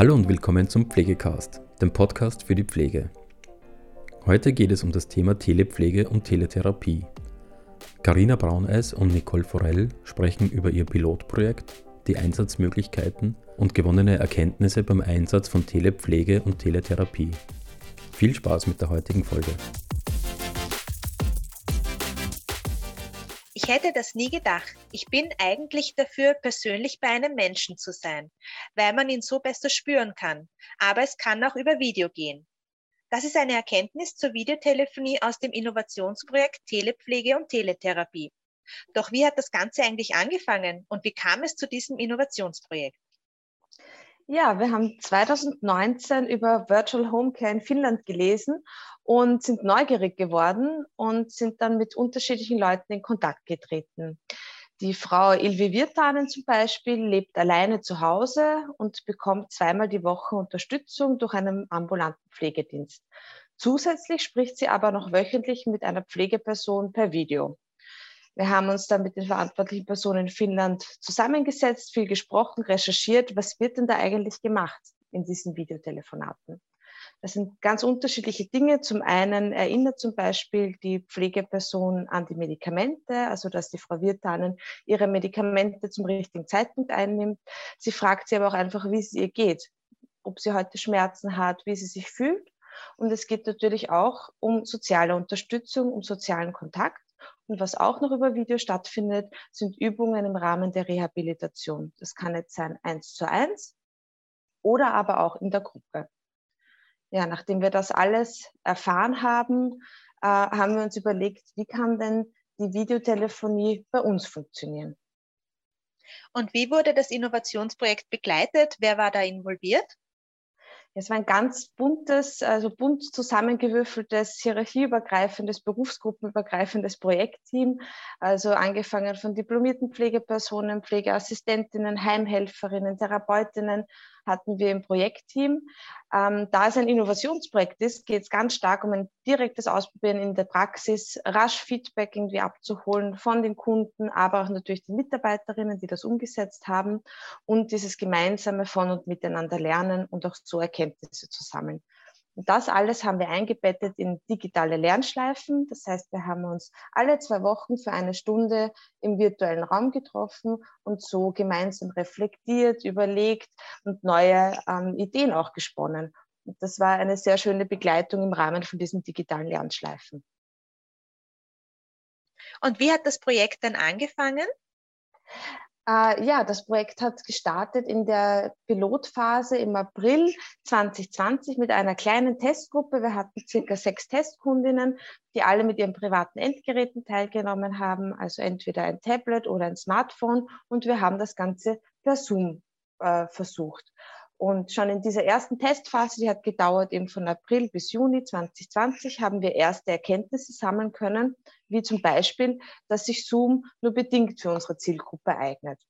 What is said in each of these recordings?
Hallo und willkommen zum Pflegecast, dem Podcast für die Pflege. Heute geht es um das Thema Telepflege und Teletherapie. Carina Brauneis und Nicole Forell sprechen über ihr Pilotprojekt, die Einsatzmöglichkeiten und gewonnene Erkenntnisse beim Einsatz von Telepflege und Teletherapie. Viel Spaß mit der heutigen Folge. Hätte das nie gedacht. Ich bin eigentlich dafür, persönlich bei einem Menschen zu sein, weil man ihn so besser spüren kann. Aber es kann auch über Video gehen. Das ist eine Erkenntnis zur Videotelefonie aus dem Innovationsprojekt Telepflege und Teletherapie. Doch wie hat das Ganze eigentlich angefangen und wie kam es zu diesem Innovationsprojekt? Ja, wir haben 2019 über Virtual Home Care in Finnland gelesen und sind neugierig geworden und sind dann mit unterschiedlichen Leuten in Kontakt getreten. Die Frau Ilvi Virtanen zum Beispiel lebt alleine zu Hause und bekommt zweimal die Woche Unterstützung durch einen ambulanten Pflegedienst. Zusätzlich spricht sie aber noch wöchentlich mit einer Pflegeperson per Video. Wir haben uns dann mit den verantwortlichen Personen in Finnland zusammengesetzt, viel gesprochen, recherchiert, was wird denn da eigentlich gemacht in diesen Videotelefonaten. Das sind ganz unterschiedliche Dinge. Zum einen erinnert zum Beispiel die Pflegeperson an die Medikamente, also dass die Frau Wirtanen ihre Medikamente zum richtigen Zeitpunkt einnimmt. Sie fragt sie aber auch einfach, wie es ihr geht, ob sie heute Schmerzen hat, wie sie sich fühlt. Und es geht natürlich auch um soziale Unterstützung, um sozialen Kontakt. Und was auch noch über Video stattfindet, sind Übungen im Rahmen der Rehabilitation. Das kann jetzt sein eins zu eins oder aber auch in der Gruppe. Ja, nachdem wir das alles erfahren haben, äh, haben wir uns überlegt, wie kann denn die Videotelefonie bei uns funktionieren. Und wie wurde das Innovationsprojekt begleitet? Wer war da involviert? Es war ein ganz buntes, also bunt zusammengewürfeltes, hierarchieübergreifendes, berufsgruppenübergreifendes Projektteam. Also angefangen von diplomierten Pflegepersonen, Pflegeassistentinnen, Heimhelferinnen, Therapeutinnen, hatten wir im Projektteam. Ähm, da es ein Innovationsprojekt ist, geht es ganz stark um ein direktes Ausprobieren in der Praxis, rasch Feedback irgendwie abzuholen von den Kunden, aber auch natürlich die Mitarbeiterinnen, die das umgesetzt haben und dieses gemeinsame von und miteinander lernen und auch so Erkenntnisse zu sammeln. Und das alles haben wir eingebettet in digitale Lernschleifen. Das heißt, wir haben uns alle zwei Wochen für eine Stunde im virtuellen Raum getroffen und so gemeinsam reflektiert, überlegt und neue ähm, Ideen auch gesponnen. Und das war eine sehr schöne Begleitung im Rahmen von diesen digitalen Lernschleifen. Und wie hat das Projekt dann angefangen? Äh, ja, das Projekt hat gestartet in der Pilotphase im April 2020 mit einer kleinen Testgruppe. Wir hatten circa sechs Testkundinnen, die alle mit ihren privaten Endgeräten teilgenommen haben, also entweder ein Tablet oder ein Smartphone. Und wir haben das Ganze per Zoom äh, versucht. Und schon in dieser ersten Testphase, die hat gedauert eben von April bis Juni 2020, haben wir erste Erkenntnisse sammeln können, wie zum Beispiel, dass sich Zoom nur bedingt für unsere Zielgruppe eignet.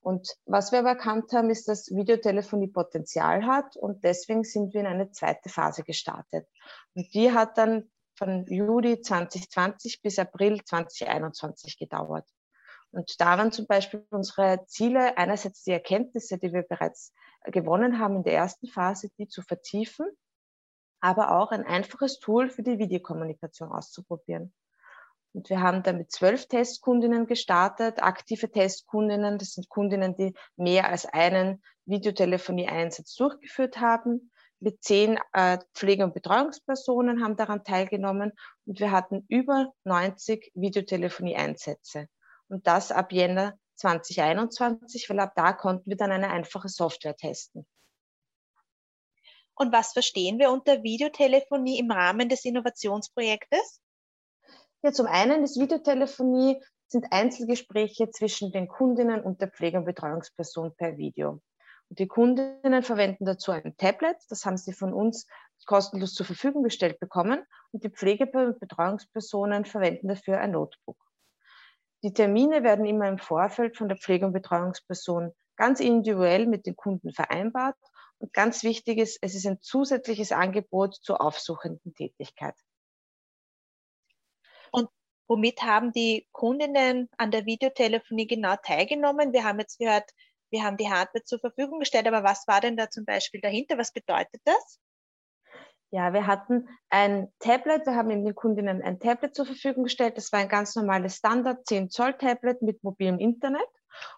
Und was wir aber erkannt haben, ist, dass Videotelefonie Potenzial hat und deswegen sind wir in eine zweite Phase gestartet. Und die hat dann von Juli 2020 bis April 2021 gedauert. Und da waren zum Beispiel unsere Ziele einerseits die Erkenntnisse, die wir bereits gewonnen haben in der ersten Phase, die zu vertiefen, aber auch ein einfaches Tool für die Videokommunikation auszuprobieren. Und wir haben dann mit zwölf Testkundinnen gestartet, aktive Testkundinnen. Das sind Kundinnen, die mehr als einen Videotelefonie-Einsatz durchgeführt haben. Mit zehn äh, Pflege- und Betreuungspersonen haben daran teilgenommen und wir hatten über 90 Videotelefonie-Einsätze. Und das ab Jänner 2021, weil ab da konnten wir dann eine einfache Software testen. Und was verstehen wir unter Videotelefonie im Rahmen des Innovationsprojektes? Ja, zum einen ist Videotelefonie sind Einzelgespräche zwischen den Kundinnen und der Pflege- und Betreuungsperson per Video. Und die Kundinnen verwenden dazu ein Tablet, das haben sie von uns kostenlos zur Verfügung gestellt bekommen. Und die Pflege- und Betreuungspersonen verwenden dafür ein Notebook. Die Termine werden immer im Vorfeld von der Pflege- und Betreuungsperson ganz individuell mit den Kunden vereinbart. Und ganz wichtig ist, es ist ein zusätzliches Angebot zur aufsuchenden Tätigkeit. Womit haben die Kundinnen an der Videotelefonie genau teilgenommen? Wir haben jetzt gehört, wir haben die Hardware zur Verfügung gestellt, aber was war denn da zum Beispiel dahinter? Was bedeutet das? Ja, wir hatten ein Tablet, wir haben den Kundinnen ein Tablet zur Verfügung gestellt. Das war ein ganz normales Standard 10 Zoll Tablet mit mobilem Internet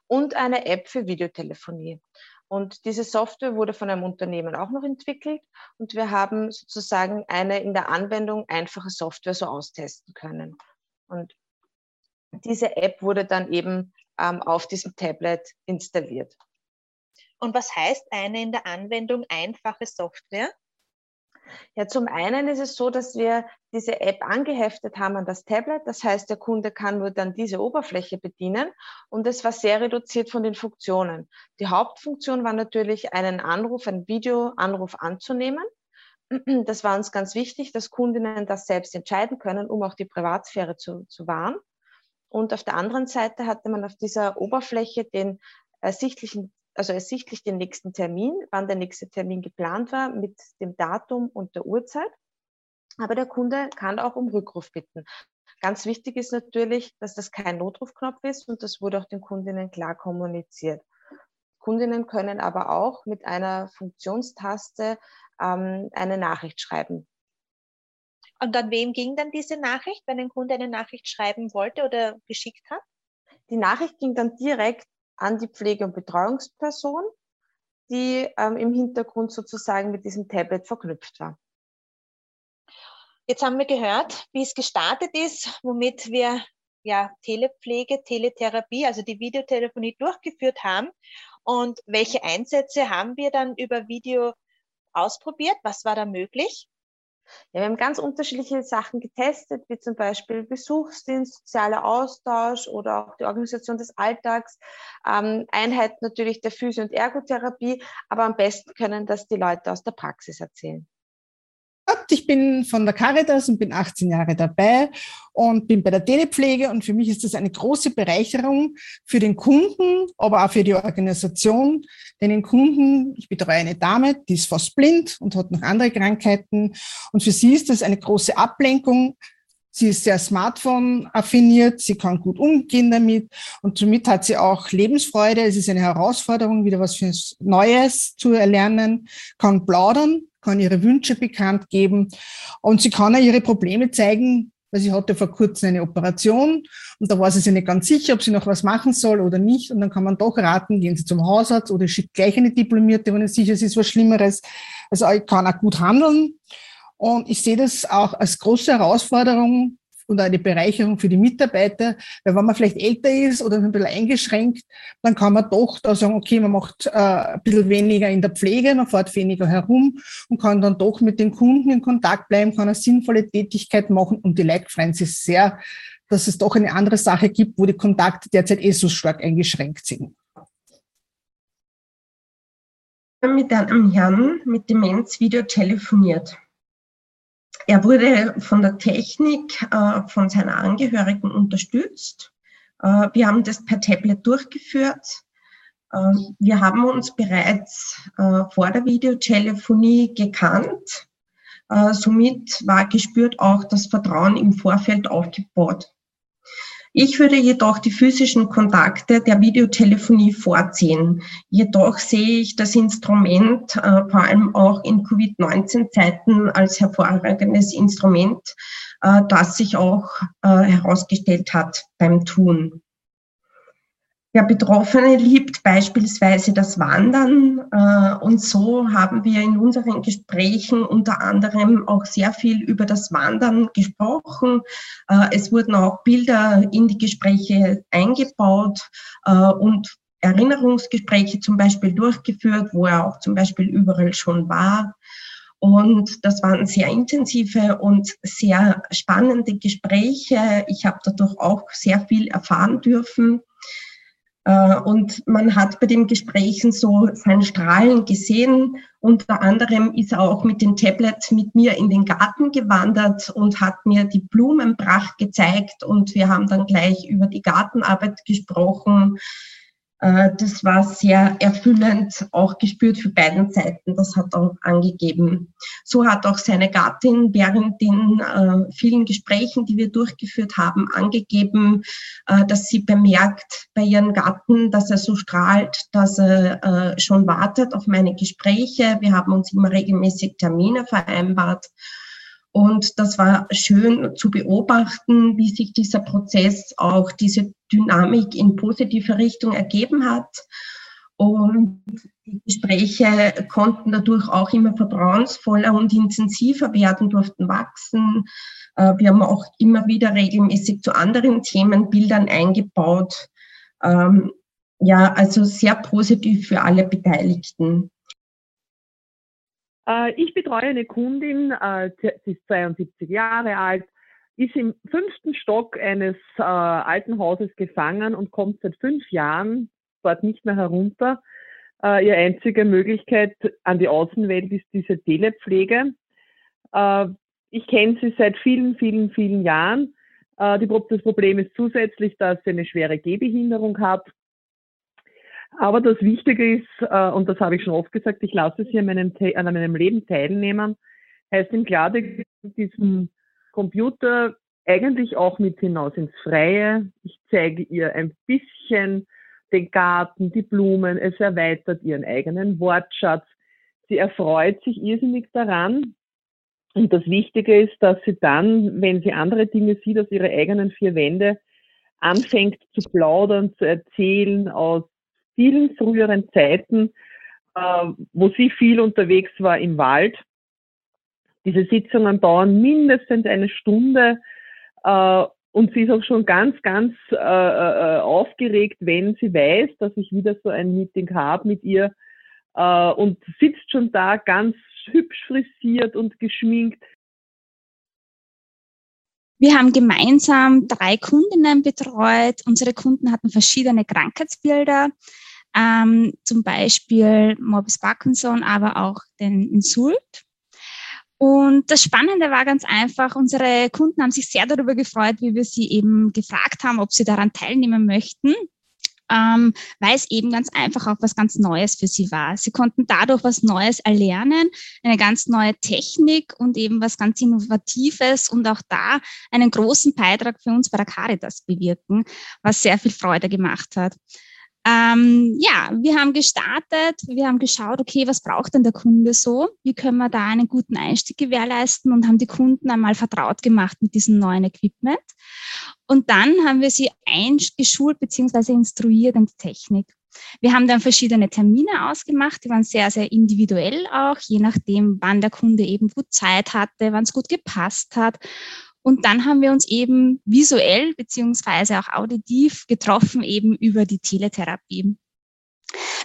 und eine App für Videotelefonie. Und diese Software wurde von einem Unternehmen auch noch entwickelt und wir haben sozusagen eine in der Anwendung einfache Software so austesten können. Und diese App wurde dann eben ähm, auf diesem Tablet installiert. Und was heißt eine in der Anwendung einfache Software? Ja, zum einen ist es so, dass wir diese App angeheftet haben an das Tablet. Das heißt, der Kunde kann nur dann diese Oberfläche bedienen und es war sehr reduziert von den Funktionen. Die Hauptfunktion war natürlich, einen Anruf, einen Videoanruf anzunehmen. Das war uns ganz wichtig, dass Kundinnen das selbst entscheiden können, um auch die Privatsphäre zu, zu wahren. Und auf der anderen Seite hatte man auf dieser Oberfläche den ersichtlichen also ersichtlich den nächsten Termin, wann der nächste Termin geplant war, mit dem Datum und der Uhrzeit. Aber der Kunde kann auch um Rückruf bitten. Ganz wichtig ist natürlich, dass das kein Notrufknopf ist und das wurde auch den Kundinnen klar kommuniziert. Kundinnen können aber auch mit einer Funktionstaste ähm, eine Nachricht schreiben. Und an wem ging dann diese Nachricht, wenn ein Kunde eine Nachricht schreiben wollte oder geschickt hat? Die Nachricht ging dann direkt an die Pflege- und Betreuungsperson, die ähm, im Hintergrund sozusagen mit diesem Tablet verknüpft war. Jetzt haben wir gehört, wie es gestartet ist, womit wir ja Telepflege, Teletherapie, also die Videotelefonie durchgeführt haben und welche Einsätze haben wir dann über Video ausprobiert? Was war da möglich? Ja, wir haben ganz unterschiedliche Sachen getestet, wie zum Beispiel Besuchsdienst, sozialer Austausch oder auch die Organisation des Alltags, ähm, Einheit natürlich der Physio- und Ergotherapie, aber am besten können das die Leute aus der Praxis erzählen. Ich bin von der Caritas und bin 18 Jahre dabei und bin bei der Telepflege. Und für mich ist das eine große Bereicherung für den Kunden, aber auch für die Organisation. Denn den Kunden, ich betreue eine Dame, die ist fast blind und hat noch andere Krankheiten. Und für sie ist das eine große Ablenkung. Sie ist sehr Smartphone-affiniert, sie kann gut umgehen damit. Und somit hat sie auch Lebensfreude. Es ist eine Herausforderung, wieder was Neues zu erlernen, kann plaudern, kann ihre Wünsche bekannt geben und sie kann auch ihre Probleme zeigen, weil sie hatte vor kurzem eine Operation und da war sie sich nicht ganz sicher, ob sie noch was machen soll oder nicht. Und dann kann man doch raten, gehen Sie zum Hausarzt oder schickt gleich eine Diplomierte, wenn es sicher ist, ist was Schlimmeres. Also ich kann auch gut handeln. Und ich sehe das auch als große Herausforderung, und eine Bereicherung für die Mitarbeiter, weil wenn man vielleicht älter ist oder ein bisschen eingeschränkt, dann kann man doch da sagen, okay, man macht äh, ein bisschen weniger in der Pflege, man fährt weniger herum und kann dann doch mit den Kunden in Kontakt bleiben, kann eine sinnvolle Tätigkeit machen und die Leute freuen sich sehr, dass es doch eine andere Sache gibt, wo die Kontakte derzeit eh so stark eingeschränkt sind. Mit einem Herrn mit Demenz Video telefoniert. Er wurde von der Technik äh, von seiner Angehörigen unterstützt. Äh, wir haben das per Tablet durchgeführt. Äh, wir haben uns bereits äh, vor der Videotelefonie gekannt. Äh, somit war gespürt auch das Vertrauen im Vorfeld aufgebaut. Ich würde jedoch die physischen Kontakte der Videotelefonie vorziehen. Jedoch sehe ich das Instrument äh, vor allem auch in Covid-19-Zeiten als hervorragendes Instrument, äh, das sich auch äh, herausgestellt hat beim Tun. Der Betroffene liebt beispielsweise das Wandern äh, und so haben wir in unseren Gesprächen unter anderem auch sehr viel über das Wandern gesprochen. Äh, es wurden auch Bilder in die Gespräche eingebaut äh, und Erinnerungsgespräche zum Beispiel durchgeführt, wo er auch zum Beispiel überall schon war. Und das waren sehr intensive und sehr spannende Gespräche. Ich habe dadurch auch sehr viel erfahren dürfen. Äh, und man hat bei den Gesprächen so sein Strahlen gesehen. Unter anderem ist er auch mit den Tablets mit mir in den Garten gewandert und hat mir die Blumenpracht gezeigt. Und wir haben dann gleich über die Gartenarbeit gesprochen. Äh, das war sehr erfüllend, auch gespürt für beiden Seiten. Das hat er auch angegeben. So hat auch seine Gattin während den äh, vielen Gesprächen, die wir durchgeführt haben, angegeben, äh, dass sie bemerkt bei ihren Gatten, dass er so strahlt, dass er äh, schon wartet auf meine Gespräche. Wir haben uns immer regelmäßig Termine vereinbart. Und das war schön zu beobachten, wie sich dieser Prozess auch diese Dynamik in positive Richtung ergeben hat. Und die Gespräche konnten dadurch auch immer vertrauensvoller und intensiver werden, durften wachsen. Äh, wir haben auch immer wieder regelmäßig zu anderen Themenbildern eingebaut. Ähm, ja, also sehr positiv für alle Beteiligten. Äh, ich betreue eine Kundin, äh, sie ist 72 Jahre alt, ist im fünften Stock eines äh, alten Hauses gefangen und kommt seit fünf Jahren dort nicht mehr herunter. ihre einzige Möglichkeit an die Außenwelt ist diese Telepflege. ich kenne sie seit vielen, vielen, vielen Jahren. das Problem ist zusätzlich, dass sie eine schwere Gehbehinderung hat aber das Wichtige ist, äh, und das habe ich schon oft gesagt, ich lasse sie an meinem, an meinem Leben teilnehmen, heißt im Klartext diesem Computer eigentlich auch mit hinaus ins Freie. Ich zeige ihr ein bisschen den Garten, die Blumen, es erweitert ihren eigenen Wortschatz. Sie erfreut sich irrsinnig daran. Und das Wichtige ist, dass sie dann, wenn sie andere Dinge sieht aus ihre eigenen vier Wände, anfängt zu plaudern, zu erzählen aus vielen früheren Zeiten, äh, wo sie viel unterwegs war im Wald. Diese Sitzungen dauern mindestens eine Stunde äh, und sie ist auch schon ganz, ganz äh, äh, aufgeregt, wenn sie weiß, dass ich wieder so ein Meeting habe mit ihr äh, und sitzt schon da ganz hübsch frisiert und geschminkt. Wir haben gemeinsam drei Kundinnen betreut. Unsere Kunden hatten verschiedene Krankheitsbilder ähm, zum Beispiel Morbus Parkinson, aber auch den Insult. Und das Spannende war ganz einfach, unsere Kunden haben sich sehr darüber gefreut, wie wir sie eben gefragt haben, ob sie daran teilnehmen möchten. Ähm, weil es eben ganz einfach auch was ganz Neues für sie war. Sie konnten dadurch was Neues erlernen, eine ganz neue Technik und eben was ganz Innovatives und auch da einen großen Beitrag für uns bei der Caritas bewirken, was sehr viel Freude gemacht hat. Ähm, ja, wir haben gestartet, wir haben geschaut, okay, was braucht denn der Kunde so? Wie können wir da einen guten Einstieg gewährleisten und haben die Kunden einmal vertraut gemacht mit diesem neuen Equipment. Und dann haben wir sie eingeschult bzw. instruiert in die Technik. Wir haben dann verschiedene Termine ausgemacht, die waren sehr, sehr individuell auch, je nachdem, wann der Kunde eben gut Zeit hatte, wann es gut gepasst hat. Und dann haben wir uns eben visuell beziehungsweise auch auditiv getroffen, eben über die Teletherapie.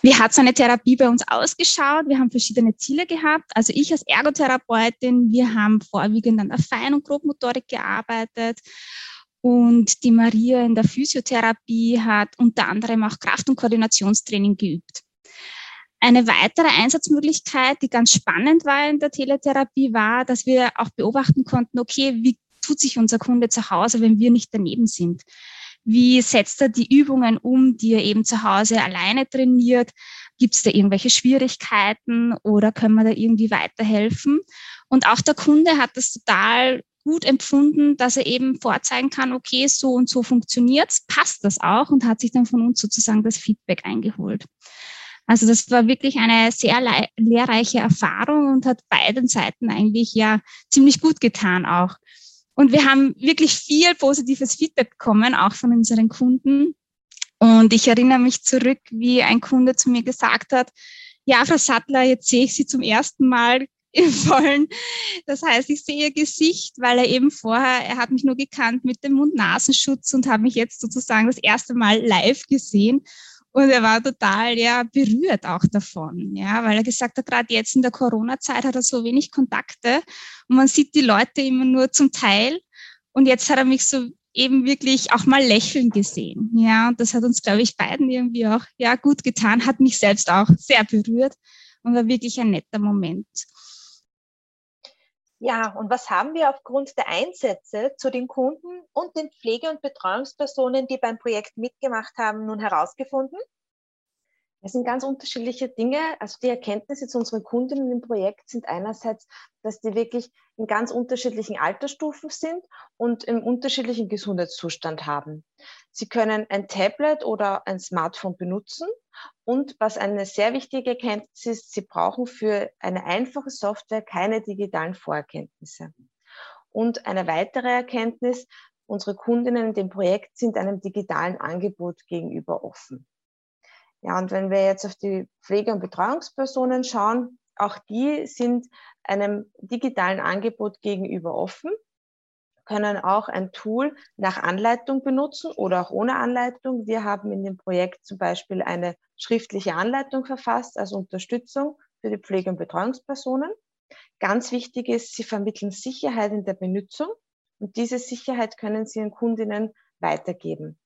Wie hat so eine Therapie bei uns ausgeschaut? Wir haben verschiedene Ziele gehabt. Also ich als Ergotherapeutin, wir haben vorwiegend an der Fein- und Grobmotorik gearbeitet. Und die Maria in der Physiotherapie hat unter anderem auch Kraft- und Koordinationstraining geübt. Eine weitere Einsatzmöglichkeit, die ganz spannend war in der Teletherapie, war, dass wir auch beobachten konnten, okay, wie tut sich unser Kunde zu Hause, wenn wir nicht daneben sind? Wie setzt er die Übungen um, die er eben zu Hause alleine trainiert? Gibt es da irgendwelche Schwierigkeiten oder können wir da irgendwie weiterhelfen? Und auch der Kunde hat das total gut empfunden, dass er eben vorzeigen kann, okay, so und so funktioniert's, passt das auch und hat sich dann von uns sozusagen das Feedback eingeholt. Also das war wirklich eine sehr lehrreiche Erfahrung und hat beiden Seiten eigentlich ja ziemlich gut getan auch. Und wir haben wirklich viel positives Feedback bekommen, auch von unseren Kunden. Und ich erinnere mich zurück, wie ein Kunde zu mir gesagt hat, ja, Frau Sattler, jetzt sehe ich Sie zum ersten Mal im Vollen. Das heißt, ich sehe Ihr Gesicht, weil er eben vorher, er hat mich nur gekannt mit dem Mund-Nasenschutz und habe mich jetzt sozusagen das erste Mal live gesehen. Und er war total ja, berührt auch davon, ja, weil er gesagt hat, gerade jetzt in der Corona-Zeit hat er so wenig Kontakte und man sieht die Leute immer nur zum Teil. Und jetzt hat er mich so eben wirklich auch mal lächeln gesehen. Ja, und das hat uns, glaube ich, beiden irgendwie auch ja, gut getan, hat mich selbst auch sehr berührt und war wirklich ein netter Moment. Ja, und was haben wir aufgrund der Einsätze zu den Kunden und den Pflege- und Betreuungspersonen, die beim Projekt mitgemacht haben, nun herausgefunden? Es sind ganz unterschiedliche Dinge. Also die Erkenntnisse zu unseren Kundinnen im Projekt sind einerseits, dass die wirklich in ganz unterschiedlichen Altersstufen sind und im unterschiedlichen Gesundheitszustand haben. Sie können ein Tablet oder ein Smartphone benutzen und was eine sehr wichtige Erkenntnis ist, sie brauchen für eine einfache Software keine digitalen Vorerkenntnisse. Und eine weitere Erkenntnis, unsere Kundinnen in dem Projekt sind einem digitalen Angebot gegenüber offen. Ja, und wenn wir jetzt auf die Pflege- und Betreuungspersonen schauen, auch die sind einem digitalen Angebot gegenüber offen, können auch ein Tool nach Anleitung benutzen oder auch ohne Anleitung. Wir haben in dem Projekt zum Beispiel eine schriftliche Anleitung verfasst als Unterstützung für die Pflege- und Betreuungspersonen. Ganz wichtig ist, sie vermitteln Sicherheit in der Benutzung und diese Sicherheit können sie ihren Kundinnen weitergeben.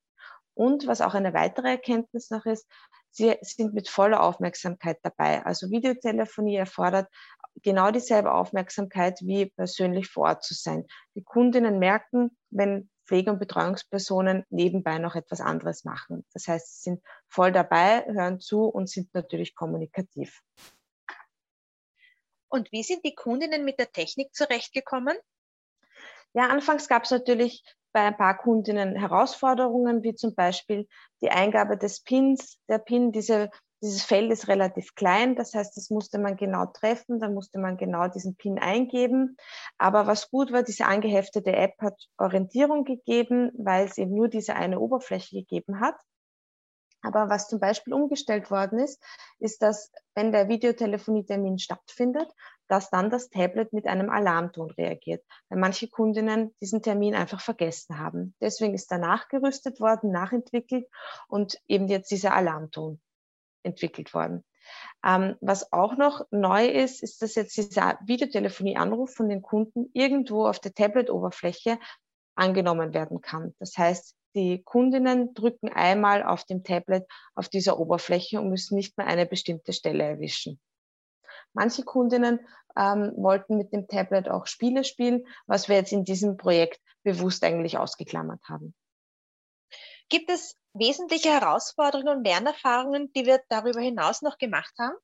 Und was auch eine weitere Erkenntnis noch ist, sie sind mit voller Aufmerksamkeit dabei. Also Videotelefonie erfordert genau dieselbe Aufmerksamkeit wie persönlich vor Ort zu sein. Die Kundinnen merken, wenn Pflege- und Betreuungspersonen nebenbei noch etwas anderes machen. Das heißt, sie sind voll dabei, hören zu und sind natürlich kommunikativ. Und wie sind die Kundinnen mit der Technik zurechtgekommen? Ja, anfangs gab es natürlich bei ein paar Kundinnen Herausforderungen, wie zum Beispiel die Eingabe des Pins. Der Pin, diese, dieses Feld ist relativ klein, das heißt, das musste man genau treffen, dann musste man genau diesen Pin eingeben. Aber was gut war, diese angeheftete App hat Orientierung gegeben, weil es eben nur diese eine Oberfläche gegeben hat. Aber was zum Beispiel umgestellt worden ist, ist, dass wenn der Videotelefonietermin stattfindet, dass dann das Tablet mit einem Alarmton reagiert, weil manche Kundinnen diesen Termin einfach vergessen haben. Deswegen ist da nachgerüstet worden, nachentwickelt und eben jetzt dieser Alarmton entwickelt worden. Ähm, was auch noch neu ist, ist, dass jetzt dieser Videotelefonie-Anruf von den Kunden irgendwo auf der Tablet-Oberfläche angenommen werden kann. Das heißt, die Kundinnen drücken einmal auf dem Tablet auf dieser Oberfläche und müssen nicht mehr eine bestimmte Stelle erwischen. Manche Kundinnen ähm, wollten mit dem Tablet auch Spiele spielen, was wir jetzt in diesem Projekt bewusst eigentlich ausgeklammert haben. Gibt es wesentliche Herausforderungen und Lernerfahrungen, die wir darüber hinaus noch gemacht haben?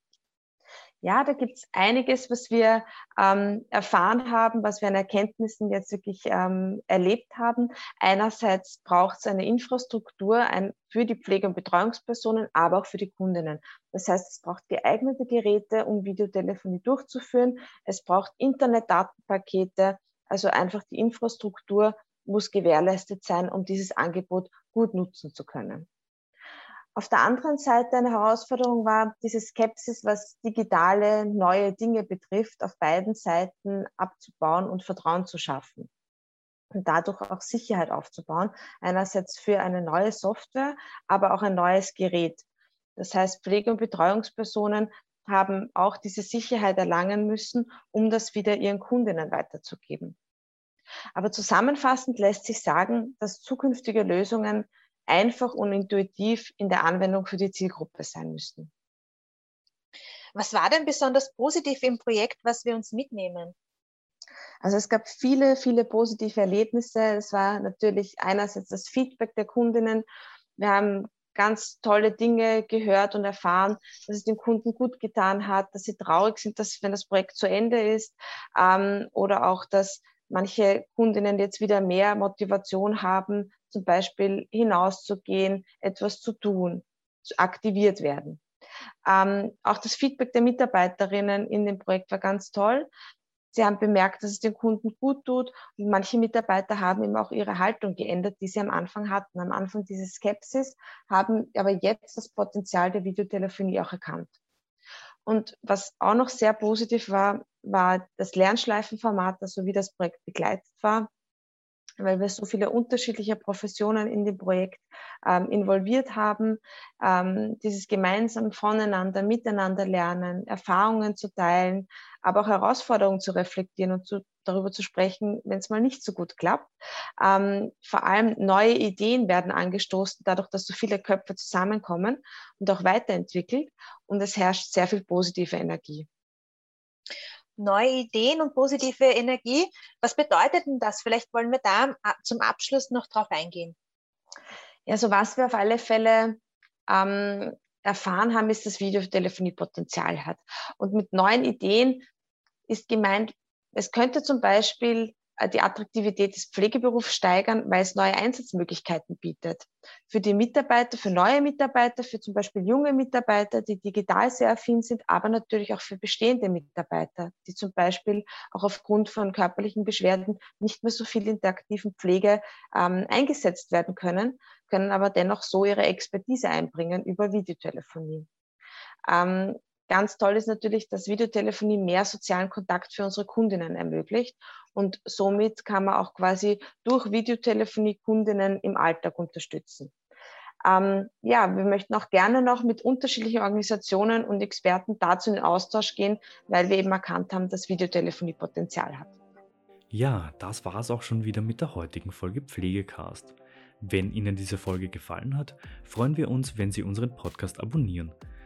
Ja, da gibt es einiges, was wir ähm, erfahren haben, was wir an Erkenntnissen jetzt wirklich ähm, erlebt haben. Einerseits braucht es eine Infrastruktur ein, für die Pflege- und Betreuungspersonen, aber auch für die Kundinnen. Das heißt, es braucht geeignete Geräte, um Videotelefonie durchzuführen. Es braucht Internetdatenpakete, also einfach die Infrastruktur muss gewährleistet sein, um dieses Angebot gut nutzen zu können. Auf der anderen Seite eine Herausforderung war diese Skepsis, was digitale neue Dinge betrifft, auf beiden Seiten abzubauen und Vertrauen zu schaffen und dadurch auch Sicherheit aufzubauen. Einerseits für eine neue Software, aber auch ein neues Gerät. Das heißt, Pflege- und Betreuungspersonen haben auch diese Sicherheit erlangen müssen, um das wieder ihren Kundinnen weiterzugeben. Aber zusammenfassend lässt sich sagen, dass zukünftige Lösungen einfach und intuitiv in der Anwendung für die Zielgruppe sein müssten. Was war denn besonders positiv im Projekt, was wir uns mitnehmen? Also es gab viele, viele positive Erlebnisse. Es war natürlich einerseits das Feedback der Kundinnen. Wir haben ganz tolle Dinge gehört und erfahren, dass es den Kunden gut getan hat, dass sie traurig sind, dass wenn das Projekt zu Ende ist ähm, oder auch, dass manche Kundinnen jetzt wieder mehr Motivation haben, zum Beispiel hinauszugehen, etwas zu tun, aktiviert werden. Ähm, auch das Feedback der Mitarbeiterinnen in dem Projekt war ganz toll. Sie haben bemerkt, dass es den Kunden gut tut und manche Mitarbeiter haben eben auch ihre Haltung geändert, die sie am Anfang hatten. Am Anfang diese Skepsis, haben aber jetzt das Potenzial der Videotelefonie auch erkannt. Und was auch noch sehr positiv war, war das Lernschleifenformat, also wie das Projekt begleitet war weil wir so viele unterschiedliche Professionen in dem Projekt ähm, involviert haben, ähm, dieses gemeinsam voneinander, miteinander lernen, Erfahrungen zu teilen, aber auch Herausforderungen zu reflektieren und zu, darüber zu sprechen, wenn es mal nicht so gut klappt. Ähm, vor allem neue Ideen werden angestoßen, dadurch, dass so viele Köpfe zusammenkommen und auch weiterentwickelt und es herrscht sehr viel positive Energie neue Ideen und positive Energie. Was bedeutet denn das? Vielleicht wollen wir da zum Abschluss noch drauf eingehen. Ja, so was wir auf alle Fälle ähm, erfahren haben, ist, dass Videotelefonie Potenzial hat. Und mit neuen Ideen ist gemeint, es könnte zum Beispiel die Attraktivität des Pflegeberufs steigern, weil es neue Einsatzmöglichkeiten bietet. Für die Mitarbeiter, für neue Mitarbeiter, für zum Beispiel junge Mitarbeiter, die digital sehr affin sind, aber natürlich auch für bestehende Mitarbeiter, die zum Beispiel auch aufgrund von körperlichen Beschwerden nicht mehr so viel in der aktiven Pflege ähm, eingesetzt werden können, können aber dennoch so ihre Expertise einbringen über Videotelefonie. Ähm, Ganz toll ist natürlich, dass Videotelefonie mehr sozialen Kontakt für unsere Kundinnen ermöglicht. Und somit kann man auch quasi durch Videotelefonie Kundinnen im Alltag unterstützen. Ähm, ja, wir möchten auch gerne noch mit unterschiedlichen Organisationen und Experten dazu in den Austausch gehen, weil wir eben erkannt haben, dass Videotelefonie Potenzial hat. Ja, das war es auch schon wieder mit der heutigen Folge Pflegecast. Wenn Ihnen diese Folge gefallen hat, freuen wir uns, wenn Sie unseren Podcast abonnieren.